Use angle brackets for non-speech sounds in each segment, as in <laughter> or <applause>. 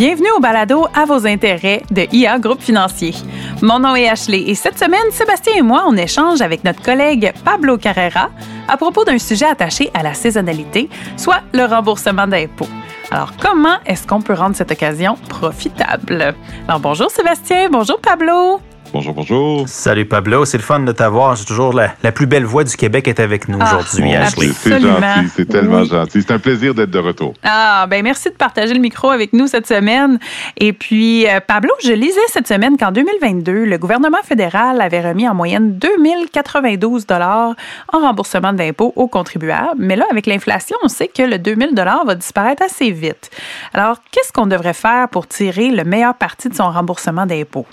Bienvenue au balado à vos intérêts de IA Groupe Financier. Mon nom est Ashley et cette semaine, Sébastien et moi, on échange avec notre collègue Pablo Carrera à propos d'un sujet attaché à la saisonnalité, soit le remboursement d'impôts. Alors, comment est-ce qu'on peut rendre cette occasion profitable? Bonjour Sébastien, bonjour Pablo. Bonjour, bonjour. Salut Pablo, c'est le fun de t'avoir. C'est toujours la, plus belle voix du Québec est avec nous ah, aujourd'hui, Ashley. C'est gentil, c'est tellement gentil. C'est un plaisir d'être de retour. Ah, ben merci de partager le micro avec nous cette semaine. Et puis, euh, Pablo, je lisais cette semaine qu'en 2022, le gouvernement fédéral avait remis en moyenne 2092 dollars en remboursement d'impôts aux contribuables. Mais là, avec l'inflation, on sait que le 2000 dollars va disparaître assez vite. Alors, qu'est-ce qu'on devrait faire pour tirer le meilleur parti de son remboursement d'impôts?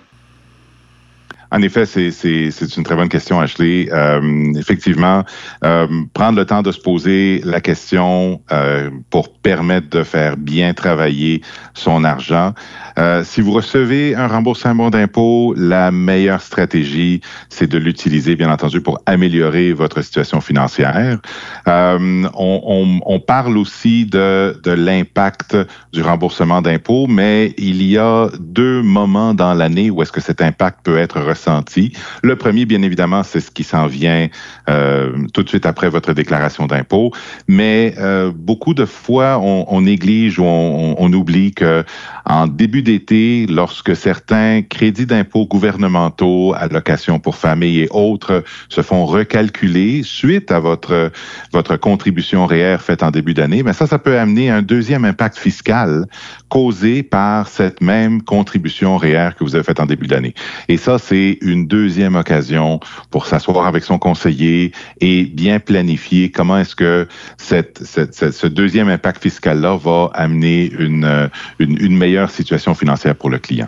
En effet, c'est une très bonne question, Ashley. Euh, effectivement, euh, prendre le temps de se poser la question euh, pour permettre de faire bien travailler son argent. Euh, si vous recevez un remboursement d'impôt, la meilleure stratégie, c'est de l'utiliser, bien entendu, pour améliorer votre situation financière. Euh, on, parle aussi de, l'impact du remboursement d'impôt, mais il y a deux moments dans l'année où est-ce que cet impact peut être ressenti. Le premier, bien évidemment, c'est ce qui s'en vient euh, tout de suite après votre déclaration d'impôt, mais beaucoup de fois, on, on néglige ou on oublie que en début d'été, lorsque certains crédits d'impôt gouvernementaux, allocations pour famille et autres se font recalculer suite à votre votre contribution réelle faite en début d'année, mais ça, ça peut amener un deuxième impact fiscal causé par cette même contribution réelle que vous avez faite en début d'année. Et ça, c'est une deuxième occasion pour s'asseoir avec son conseiller et bien planifier comment est-ce que cette, ce deuxième impact fiscal-là va amener une, une, une meilleure situation financière pour le client.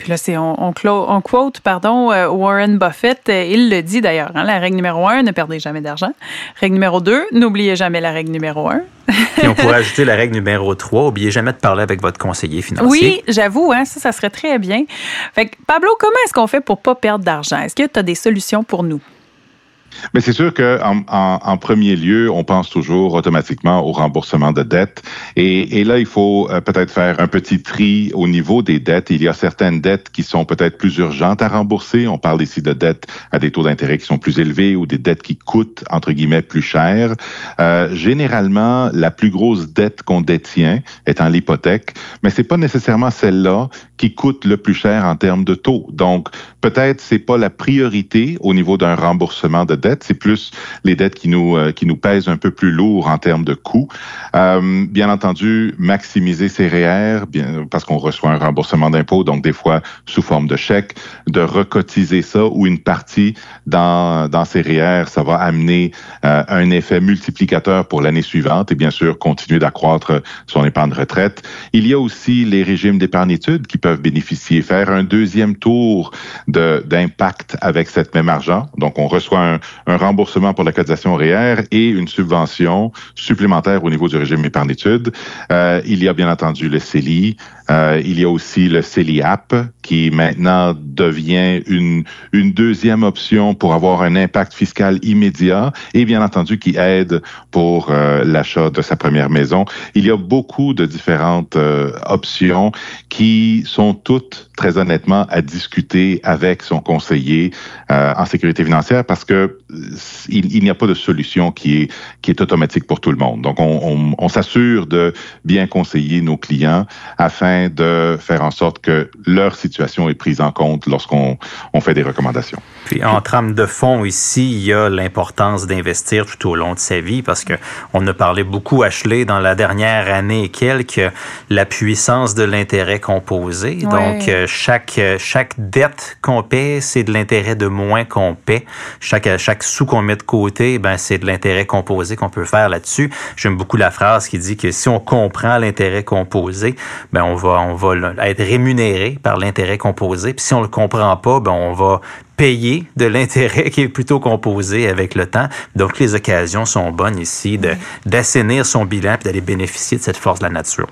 Puis là, c'est on, on, quote pardon, euh, Warren Buffett. Euh, il le dit d'ailleurs. Hein, la règle numéro un, ne perdez jamais d'argent. Règle numéro deux, n'oubliez jamais la règle numéro un. Puis on pourrait ajouter la règle numéro trois, n'oubliez jamais de parler avec votre conseiller financier. Oui, j'avoue, hein, ça, ça serait très bien. Fait que, Pablo, comment est-ce qu'on fait pour pas perdre d'argent? Est-ce que tu as des solutions pour nous? Mais c'est sûr que en, en, premier lieu, on pense toujours automatiquement au remboursement de dettes. Et, là, il faut euh, peut-être faire un petit tri au niveau des dettes. Il y a certaines dettes qui sont peut-être plus urgentes à rembourser. On parle ici de dettes à des taux d'intérêt qui sont plus élevés ou des dettes qui coûtent, entre guillemets, plus cher. Euh, généralement, la plus grosse dette qu'on détient étant l'hypothèque, mais c'est pas nécessairement celle-là qui coûte le plus cher en termes de taux. Donc, peut-être c'est pas la priorité au niveau d'un remboursement de c'est plus les dettes qui nous euh, qui nous pèsent un peu plus lourd en termes de coûts. Euh, bien entendu, maximiser ses REER, bien parce qu'on reçoit un remboursement d'impôt, donc des fois sous forme de chèque, de recotiser ça ou une partie dans dans ses REER, ça va amener euh, un effet multiplicateur pour l'année suivante et bien sûr continuer d'accroître son épargne retraite. Il y a aussi les régimes d'épargnitude qui peuvent bénéficier, faire un deuxième tour d'impact avec cette même argent. Donc, on reçoit un, un remboursement pour la cotisation REER et une subvention supplémentaire au niveau du régime épargnitude. Euh, il y a bien entendu le CELI, euh, il y a aussi le CELIAP qui maintenant devient une, une deuxième option pour avoir un impact fiscal immédiat et bien entendu qui aide pour euh, l'achat de sa première maison. Il y a beaucoup de différentes euh, options qui sont toutes très honnêtement à discuter avec son conseiller en sécurité financière parce que il, n'y a pas de solution qui est qui est automatique pour tout le monde. Donc on, on, on s'assure de bien conseiller nos clients afin de faire en sorte que leur situation est prise en compte lorsqu'on on fait des recommandations. Puis en trame de fond ici, il y a l'importance d'investir tout au long de sa vie parce que on a parlé beaucoup Ashley dans la dernière année et quelques la puissance de l'intérêt composé. Donc euh, chaque chaque dette qu'on paie, c'est de l'intérêt de moins qu'on paie. Chaque chaque sou qu'on met de côté, ben c'est de l'intérêt composé qu'on peut faire là-dessus. J'aime beaucoup la phrase qui dit que si on comprend l'intérêt composé, ben on va on va être rémunéré par l'intérêt composé. Puis si on le comprend pas, ben on va payer de l'intérêt qui est plutôt composé avec le temps. Donc, les occasions sont bonnes ici de, d'assainir son bilan et d'aller bénéficier de cette force de la nature.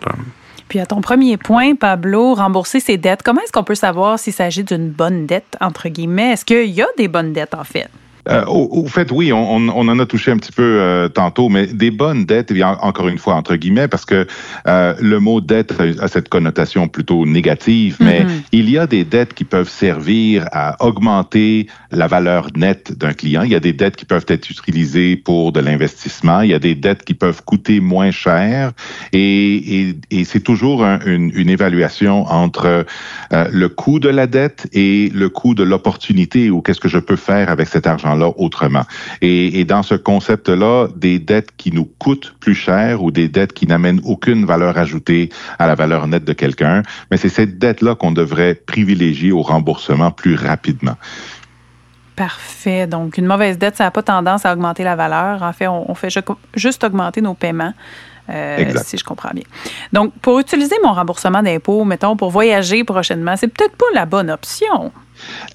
Puis à ton premier point, Pablo, rembourser ses dettes, comment est-ce qu'on peut savoir s'il s'agit d'une bonne dette, entre guillemets? Est-ce qu'il y a des bonnes dettes, en fait? Euh, au, fait, oui, on, on, en a touché un petit peu euh, tantôt, mais des bonnes dettes, eh encore une fois, entre guillemets, parce que euh, le mot dette a cette connotation plutôt négative, mais mm-hmm. il y a des dettes qui peuvent servir à augmenter la valeur nette d'un client. Il y a des dettes qui peuvent être utilisées pour de l'investissement. Il y a des dettes qui peuvent coûter moins cher. Et, et, et c'est toujours une, une, évaluation entre le coût de la dette et le coût de l'opportunité ou qu'est-ce que je peux faire avec cet argent-là autrement. Et, et dans ce concept-là, des dettes qui nous coûtent plus cher ou des dettes qui n'amènent aucune valeur ajoutée à la valeur nette de quelqu'un, mais c'est cette dette-là qu'on devrait privilégier au remboursement plus rapidement. Parfait. Donc, une mauvaise dette, ça n'a pas tendance à augmenter la valeur. En fait, on, fait juste augmenter nos paiements. Euh, si je comprends bien. Donc, pour utiliser mon remboursement d'impôt, mettons, pour voyager prochainement, c'est peut-être pas la bonne option.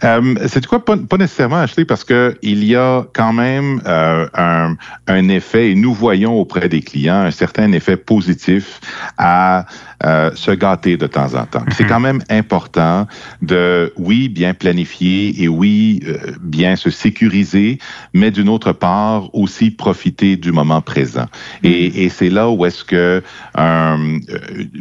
Euh, c'est quoi? Pas, pas, nécessairement acheter parce que il y a quand même euh, un, un, effet et nous voyons auprès des clients un certain effet positif à euh, se gâter de temps en temps. C'est mhm. quand même important de oui bien planifier et oui euh, bien se sécuriser, mais d'une autre part aussi profiter du moment présent. Et, mhm. et c'est là où est-ce que euh,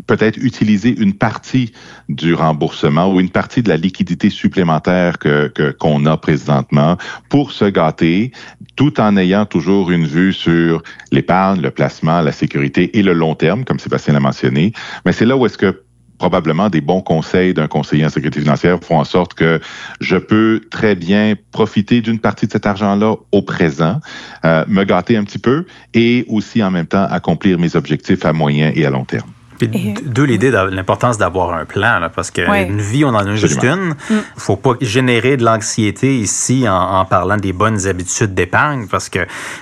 peut-être utiliser une partie du remboursement ou une partie de la liquidité supplémentaire que qu'on a présentement pour se gâter, tout en ayant toujours une vue sur l'épargne, le placement, la sécurité et le long terme, comme Sébastien l'a mentionné. Mais c'est là où est-ce que probablement des bons conseils d'un conseiller en sécurité financière font en sorte que je peux très bien profiter d'une partie de cet argent-là au présent, euh, me gâter un petit peu et aussi en même temps accomplir mes objectifs à moyen et à long terme. D'où l'idée de l'importance d'avoir un plan, là, parce qu'une vie, on en a juste une. Il mm. faut pas générer de l'anxiété ici en, parlant des bonnes habitudes d'épargne, parce que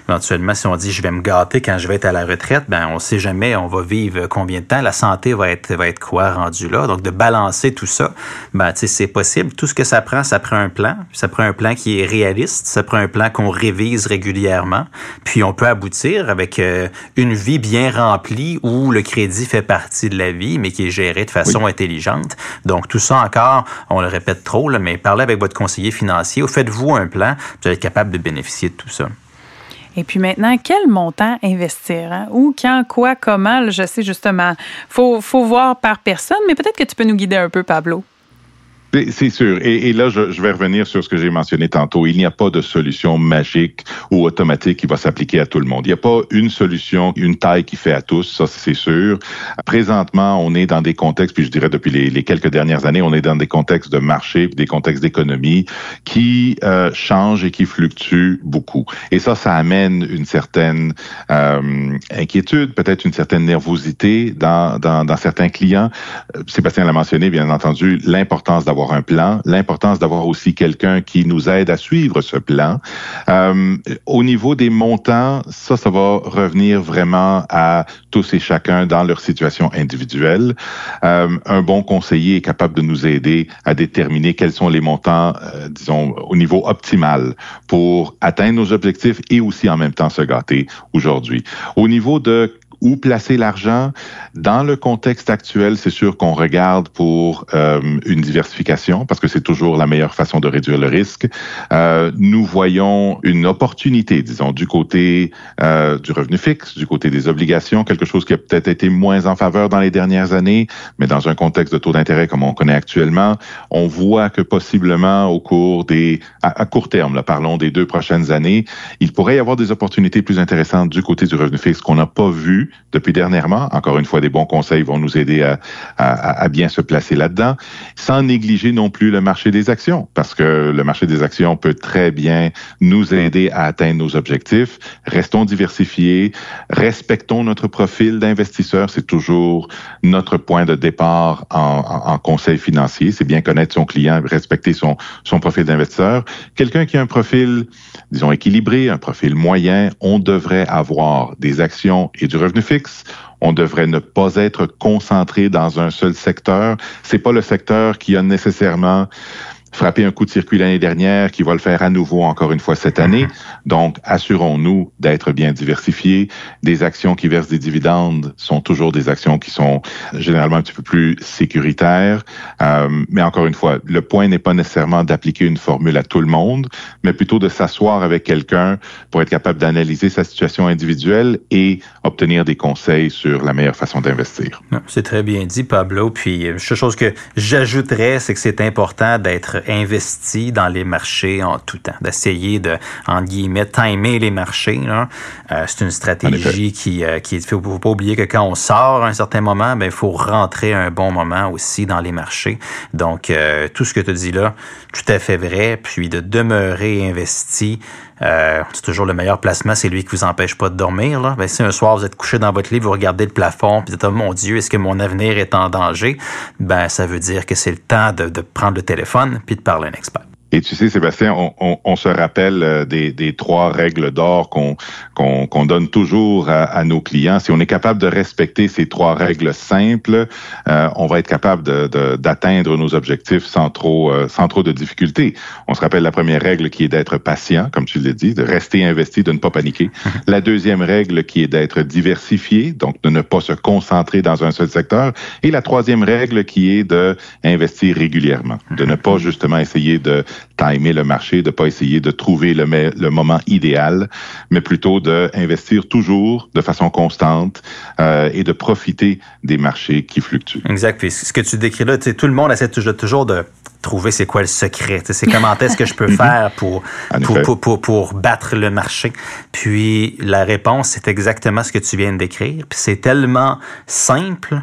éventuellement, si on dit je vais me gâter quand je vais être à la retraite, ben on sait jamais on va vivre combien de temps, la santé va être va être quoi rendu là? Donc de balancer tout ça, ben tu sais c'est possible. Tout ce que ça prend, ça prend un plan, ça prend un plan qui est réaliste, ça prend un plan qu'on révise régulièrement, puis on peut aboutir avec euh, une vie bien remplie où le crédit fait partie de la vie, mais qui est gérée de façon intelligente. Donc, tout ça encore, on le répète trop, là, mais parlez avec votre conseiller financier ou faites-vous un plan, vous allez être capable de bénéficier de tout ça. Et puis maintenant, quel montant investir? Hein? Où, quand, quoi, comment? Je sais justement, il faut, faut voir par personne, mais peut-être que tu peux nous guider un peu, Pablo. C'est sûr. Et, là, je, vais revenir sur ce que j'ai mentionné tantôt. Il n'y a pas de solution magique ou automatique qui va s'appliquer à tout le monde. Il n'y a pas une solution, une taille qui fait à tous, ça c'est sûr. Présentement, on est dans des contextes, puis je dirais depuis les, quelques dernières années, on est dans des contextes de marché, des contextes d'économie qui euh, changent et qui fluctuent beaucoup. Et ça, ça amène une certaine euh, inquiétude, peut-être une certaine nervosité dans, dans, dans certains clients. Euh, Sébastien l'a mentionné, bien entendu, l'importance d'avoir un plan, l'importance d'avoir aussi quelqu'un qui nous aide à suivre ce plan. Euh, au niveau des montants, ça, ça va revenir vraiment à tous et chacun dans leur situation individuelle. Euh, un bon conseiller est capable de nous aider à déterminer quels sont les montants, euh, disons, au niveau optimal pour atteindre nos objectifs et aussi en même temps se gâter aujourd'hui. Au niveau de où placer l'argent. Dans le contexte actuel, c'est sûr qu'on regarde pour euh, une diversification parce que c'est toujours la meilleure façon de réduire le risque. Euh, nous voyons une opportunité, disons, du côté euh, du revenu fixe, du côté des obligations, quelque chose qui a peut-être été moins en faveur dans les dernières années, mais dans un contexte de taux d'intérêt comme on connaît actuellement, on voit que possiblement au cours des, à, court terme, là, parlons des deux prochaines années, il pourrait y avoir des opportunités plus intéressantes du côté du revenu fixe qu'on n'a pas vu depuis dernièrement. Encore une fois, des bons conseils vont nous aider à, bien se placer là-dedans, sans négliger non plus le marché des actions, parce que le marché des actions peut très bien nous aider à atteindre nos objectifs. Restons diversifiés, respectons notre profil d'investisseur. C'est toujours notre point de départ en, conseil financier. C'est bien connaître son client, respecter son profil d'investisseur. Quelqu'un qui a un profil, disons, équilibré, un profil moyen, on devrait avoir des actions et du revenu On devrait ne pas être concentré dans un seul secteur. C'est pas le secteur qui a nécessairement frappé un coup de circuit l'année dernière, qui va le faire à nouveau encore une fois cette année. Donc, assurons-nous d'être bien diversifiés. Des actions qui versent des dividendes sont toujours des actions qui sont généralement un petit peu plus sécuritaires. Euh, mais encore une fois, le point n'est pas nécessairement d'appliquer une formule à tout le monde, mais plutôt de s'asseoir avec quelqu'un pour être capable d'analyser sa situation individuelle et obtenir des conseils sur la meilleure façon d'investir. C'est très bien dit, Pablo. Puis, chose que j'ajouterais, c'est que c'est important d'être investi dans les marchés en tout temps, d'essayer de, en guillemets, timer les marchés. Euh, c'est une stratégie qui, euh, qui faut, faut pas oublier que quand on sort à un certain moment, ben il faut rentrer à un bon moment aussi dans les marchés. Donc, euh, tout ce que tu dis là, tout à fait vrai. Puis de demeurer investi, euh, c'est toujours le meilleur placement, c'est lui qui vous empêche pas de dormir. Là. Ben, si un soir vous êtes couché dans votre lit, vous regardez le plafond, puis vous dites oh mon Dieu, est-ce que mon avenir est en danger? Ben ça veut dire que c'est le temps de, de prendre le téléphone puis de parler à un expert. Et tu sais, Sébastien, on, on, on se rappelle euh, des, des trois règles d'or qu'on qu'on donne toujours à, à, nos clients. Si on est capable de respecter ces trois règles simples, euh, on va être capable d'atteindre de, nos objectifs sans trop, euh, sans trop de difficultés. On se rappelle la première règle qui est d'être patient, comme tu l'as dit, de rester investi, de ne pas paniquer. <laughs> La deuxième règle qui est d'être diversifié, donc de ne pas se concentrer dans un seul secteur. Et la troisième règle qui est de investir régulièrement, de ne pas <laughs> justement essayer de timer le marché, de pas essayer de trouver le, le moment idéal, mais plutôt d'investir toujours de façon constante euh, et de profiter des marchés qui fluctuent. Exact. Puis ce que tu décris là, tout le monde essaie toujours de trouver c'est quoi le secret. C'est comment est-ce que je peux <laughs> faire pour pour, pour, pour, pour, battre le marché. Puis la réponse, c'est exactement ce que tu viens de décrire. Puis c'est tellement simple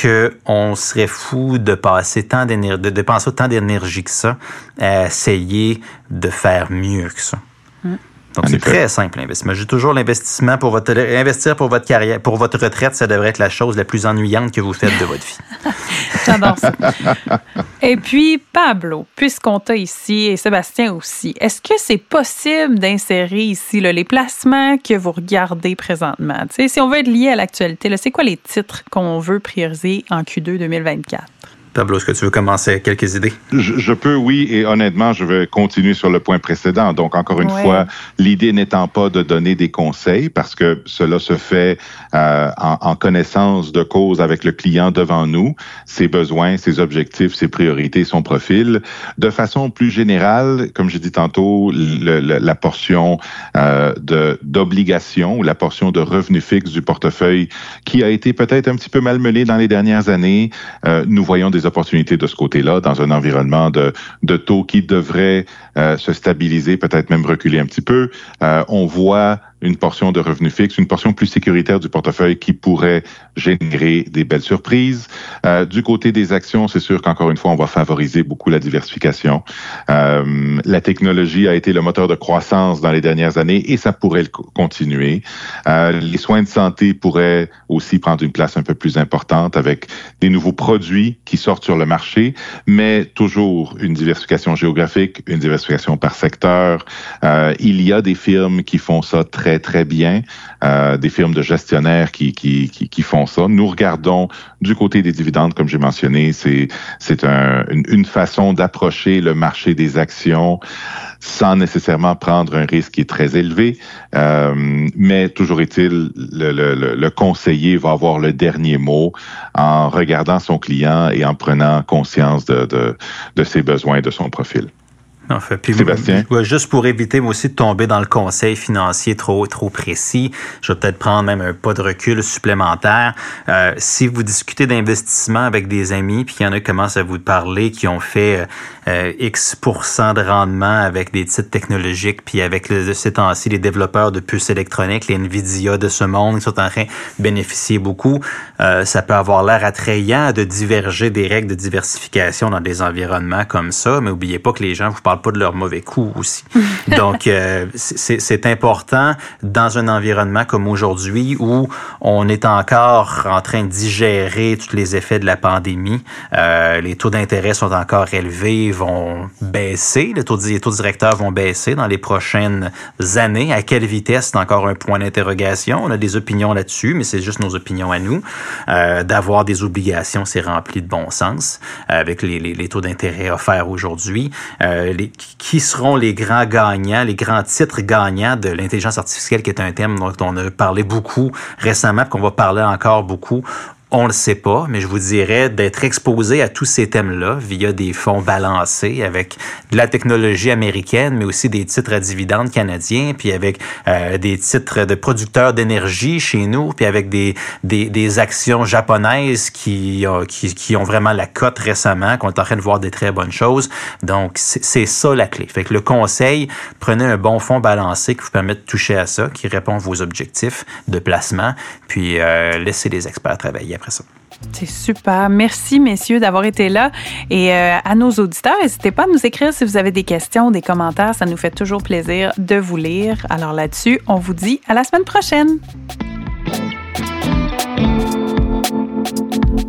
qu'on serait fou de passer tant d'énergie, de dépenser autant d'énergie que ça à essayer de faire mieux que ça. Donc, c'est très simple l'investissement. J'ai toujours l'investissement pour votre investir pour votre carrière, pour votre retraite, ça devrait être la chose la plus ennuyante que vous faites de votre vie. <laughs> J'adore ça. Et puis, Pablo, puisqu'on t'a ici et Sébastien aussi, est-ce que c'est possible d'insérer ici là, les placements que vous regardez présentement? si on veut être lié à l'actualité, c'est quoi les titres qu'on veut prioriser en Q2 2024? Pablo, est-ce que tu veux commencer quelques idées? Je, peux, oui, et honnêtement, je vais continuer sur le point précédent. Donc, encore une fois, l'idée n'étant pas de donner des conseils, parce que cela se fait euh, en, en, connaissance de cause avec le client devant nous, ses besoins, ses objectifs, ses priorités, son profil. De façon plus générale, comme j'ai dit tantôt, le, la portion euh, d'obligation ou la portion de revenu fixe du portefeuille qui a été peut-être un petit peu malmenée dans les dernières années, euh, nous voyons des opportunités de ce côté-là dans un environnement de, de taux qui devrait euh, se stabiliser, peut-être même reculer un petit peu. Euh, on voit une portion de revenus fixes, une portion plus sécuritaire du portefeuille qui pourrait générer des belles surprises. Euh, du côté des actions, c'est sûr qu'encore une fois, on va favoriser beaucoup la diversification. Euh, la technologie a été le moteur de croissance dans les dernières années et ça pourrait le continuer. Euh, les soins de santé pourraient aussi prendre une place un peu plus importante avec des nouveaux produits qui sortent sur le marché, mais toujours une diversification géographique, une diversification par secteur. Il y a des firmes qui font ça très très, bien, euh, des firmes de gestionnaires qui, qui, qui, font ça. Nous regardons du côté des dividendes, comme j'ai mentionné, c'est c'est un, une, une façon d'approcher le marché des actions sans nécessairement prendre un risque qui est très élevé. Euh, mais toujours est-il, le, le, le, conseiller va avoir le dernier mot en regardant son client et en prenant conscience de, de, de ses besoins et de son profil. En fait, puis, Sébastien? juste pour éviter moi aussi de tomber dans le conseil financier trop trop précis, je vais peut-être prendre même un pas de recul supplémentaire. Euh, si vous discutez d'investissement avec des amis, puis il y en a qui commencent à vous parler, qui ont fait euh, X de rendement avec des titres technologiques, puis avec le, ces temps-ci les développeurs de puces électroniques, les Nvidia de ce monde, qui sont en train de bénéficier beaucoup, euh, ça peut avoir l'air attrayant de diverger des règles de diversification dans des environnements comme ça, mais oubliez pas que les gens vous parlent parle pas de leurs mauvais coups aussi. <laughs> Donc, euh, c'est important dans un environnement comme aujourd'hui où on est encore en train de digérer tous les effets de la pandémie. Euh, les taux d'intérêt sont encore élevés, vont baisser. Les taux, les taux directeurs vont baisser dans les prochaines années. À quelle vitesse, c'est encore un point d'interrogation. On a des opinions là-dessus, mais c'est juste nos opinions à nous. Euh, D'avoir des obligations, c'est rempli de bon sens avec les, les, les taux d'intérêt offerts aujourd'hui. Euh, qui seront les grands gagnants, les grands titres gagnants de l'intelligence artificielle, qui est un thème dont on a parlé beaucoup récemment, qu'on va parler encore beaucoup on le sait pas, mais je vous dirais d'être exposé à tous ces thèmes-là via des fonds balancés avec de la technologie américaine, mais aussi des titres à dividendes canadiens, puis avec euh, des titres de producteurs d'énergie chez nous, puis avec des, des, des actions japonaises qui, qui, qui, ont vraiment la cote récemment, qu'on est en train de voir des très bonnes choses. Donc, c'est ça la clé. Fait que le conseil, prenez un bon fonds balancé qui vous permet de toucher à ça, qui répond à vos objectifs de placement, puis euh, laissez les experts travailler c'est super. Merci, messieurs, d'avoir été là. Et euh, à nos auditeurs, n'hésitez pas à nous écrire si vous avez des questions, des commentaires. Ça nous fait toujours plaisir de vous lire. Alors là-dessus, on vous dit à la semaine prochaine.